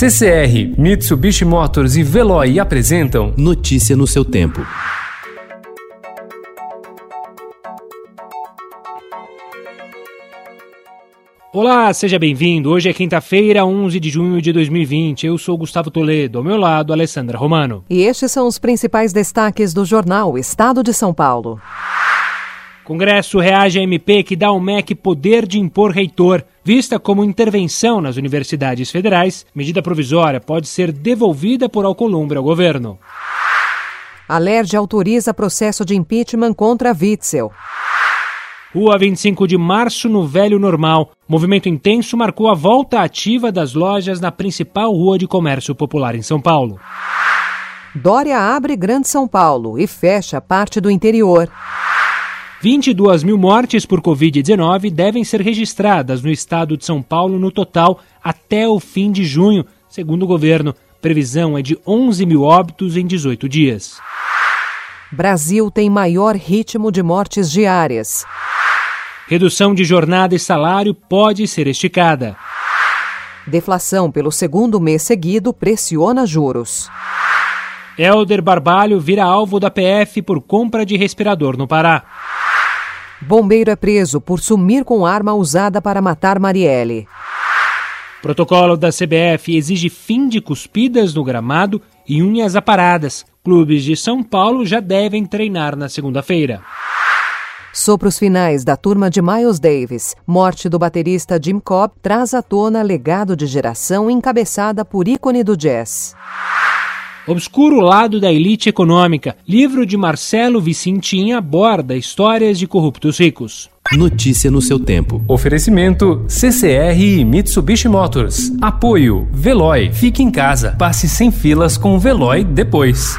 CCR, Mitsubishi Motors e Veloy apresentam Notícia no seu tempo. Olá, seja bem-vindo. Hoje é quinta-feira, 11 de junho de 2020. Eu sou Gustavo Toledo, ao meu lado, Alessandra Romano. E estes são os principais destaques do jornal Estado de São Paulo. Congresso reage a MP que dá ao MEC poder de impor reitor. Vista como intervenção nas universidades federais, medida provisória pode ser devolvida por Alcolumbre ao governo. A LERJ autoriza processo de impeachment contra Witzel. Rua 25 de março no Velho Normal. Movimento intenso marcou a volta ativa das lojas na principal rua de comércio popular em São Paulo. Dória abre Grande São Paulo e fecha parte do interior. 22 mil mortes por Covid-19 devem ser registradas no estado de São Paulo no total até o fim de junho, segundo o governo. Previsão é de 11 mil óbitos em 18 dias. Brasil tem maior ritmo de mortes diárias. Redução de jornada e salário pode ser esticada. Deflação pelo segundo mês seguido pressiona juros. Helder Barbalho vira alvo da PF por compra de respirador no Pará. Bombeiro é preso por sumir com arma usada para matar Marielle. Protocolo da CBF exige fim de cuspidas no gramado e unhas aparadas. Clubes de São Paulo já devem treinar na segunda-feira. Sopros finais da turma de Miles Davis, morte do baterista Jim Cobb, traz à tona legado de geração encabeçada por ícone do jazz. Obscuro lado da elite econômica. Livro de Marcelo Vicentim aborda histórias de corruptos ricos. Notícia no seu tempo. Oferecimento CCR e Mitsubishi Motors. Apoio Veloy. Fique em casa. Passe sem filas com o Veloy depois.